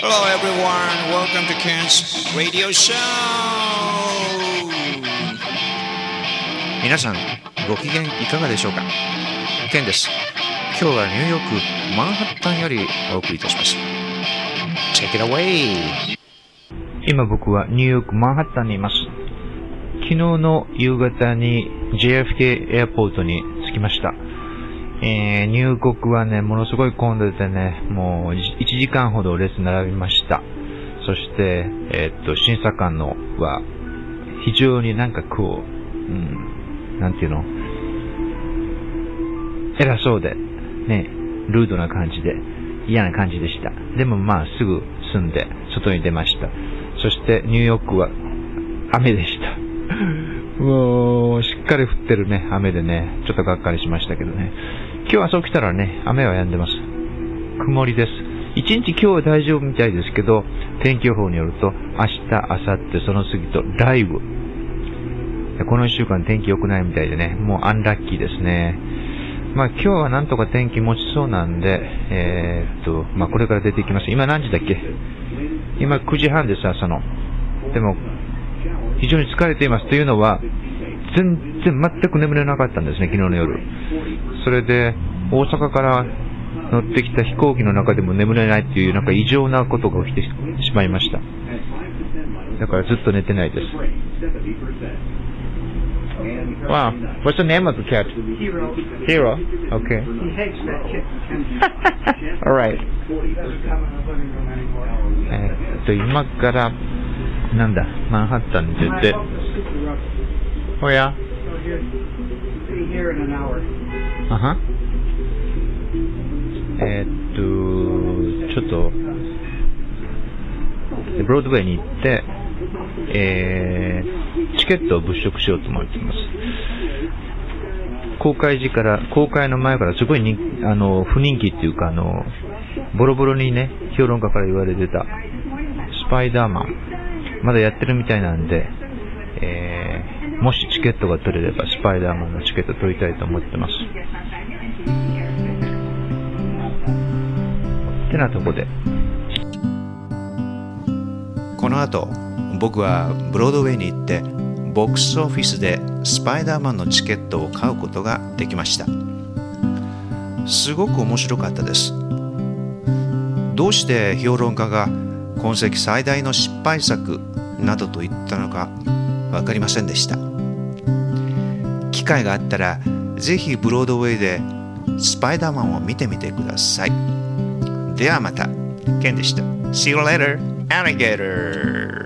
Hello everyone, welcome to Ken's Radio Show! 皆さんご機嫌いかがでしょうか？ケンです今日はニューヨークマンハッタンよりお送りいたします Check it away! 今僕はニューヨークマンハッタンにいます。昨日の夕方に JFK エアポートに着きました。えー、入国はね、ものすごい混んでてね、もう1時間ほど列並びました。そして、えーっと、審査官のは非常になんかこう、うん、なんていうの、偉そうで、ね、ルードな感じで、嫌な感じでした。でもまあすぐ済んで、外に出ました。そしてニューヨークは雨でした。もう、しっかり降ってるね、雨でね、ちょっとがっかりしましたけどね。今日朝起きたらね、雨は止んでます。曇りです。一日今日は大丈夫みたいですけど、天気予報によると、明日、明後日、その次と雷雨。この一週間天気良くないみたいでね、もうアンラッキーですね。まあ今日はなんとか天気持ちそうなんで、えーっと、まあこれから出ていきます。今何時だっけ？今9時半です、朝の。でも、非常に疲れています。というのは、全然全く眠れなかったんですね、昨日の夜。それで、大阪から乗ってきた飛行機の中でも眠れないっていう、なんか異常なことが起きてしまいました。だからずっと寝てないです。わあ、what's the 和 ok えっと、今から、なんだ、マンハッタンに出て。おや So he'll be here in an hour. あはえーっと、ちょっと、でブロードウェイに行って、えー、チケットを物色しようと思っています。公開時から、公開の前からすごい人あの、不人気っていうか、あの、ボロボロにね、評論家から言われてた、スパイダーマン、まだやってるみたいなんで、えー、もしチケットが取れれば、スパイダーマンのチケット取りたいと思ってます。ってなとこで、この後僕はブロードウェイに行ってボックスオフィスでスパイダーマンのチケットを買うことができました。すごく面白かったです。どうして評論家が今世紀最大の失敗作などと言ったのか分かりませんでした。機会があったらぜひブロードウェイでスパイダーマンを見てみてください。ではまた。ケンでした。See you later alligator!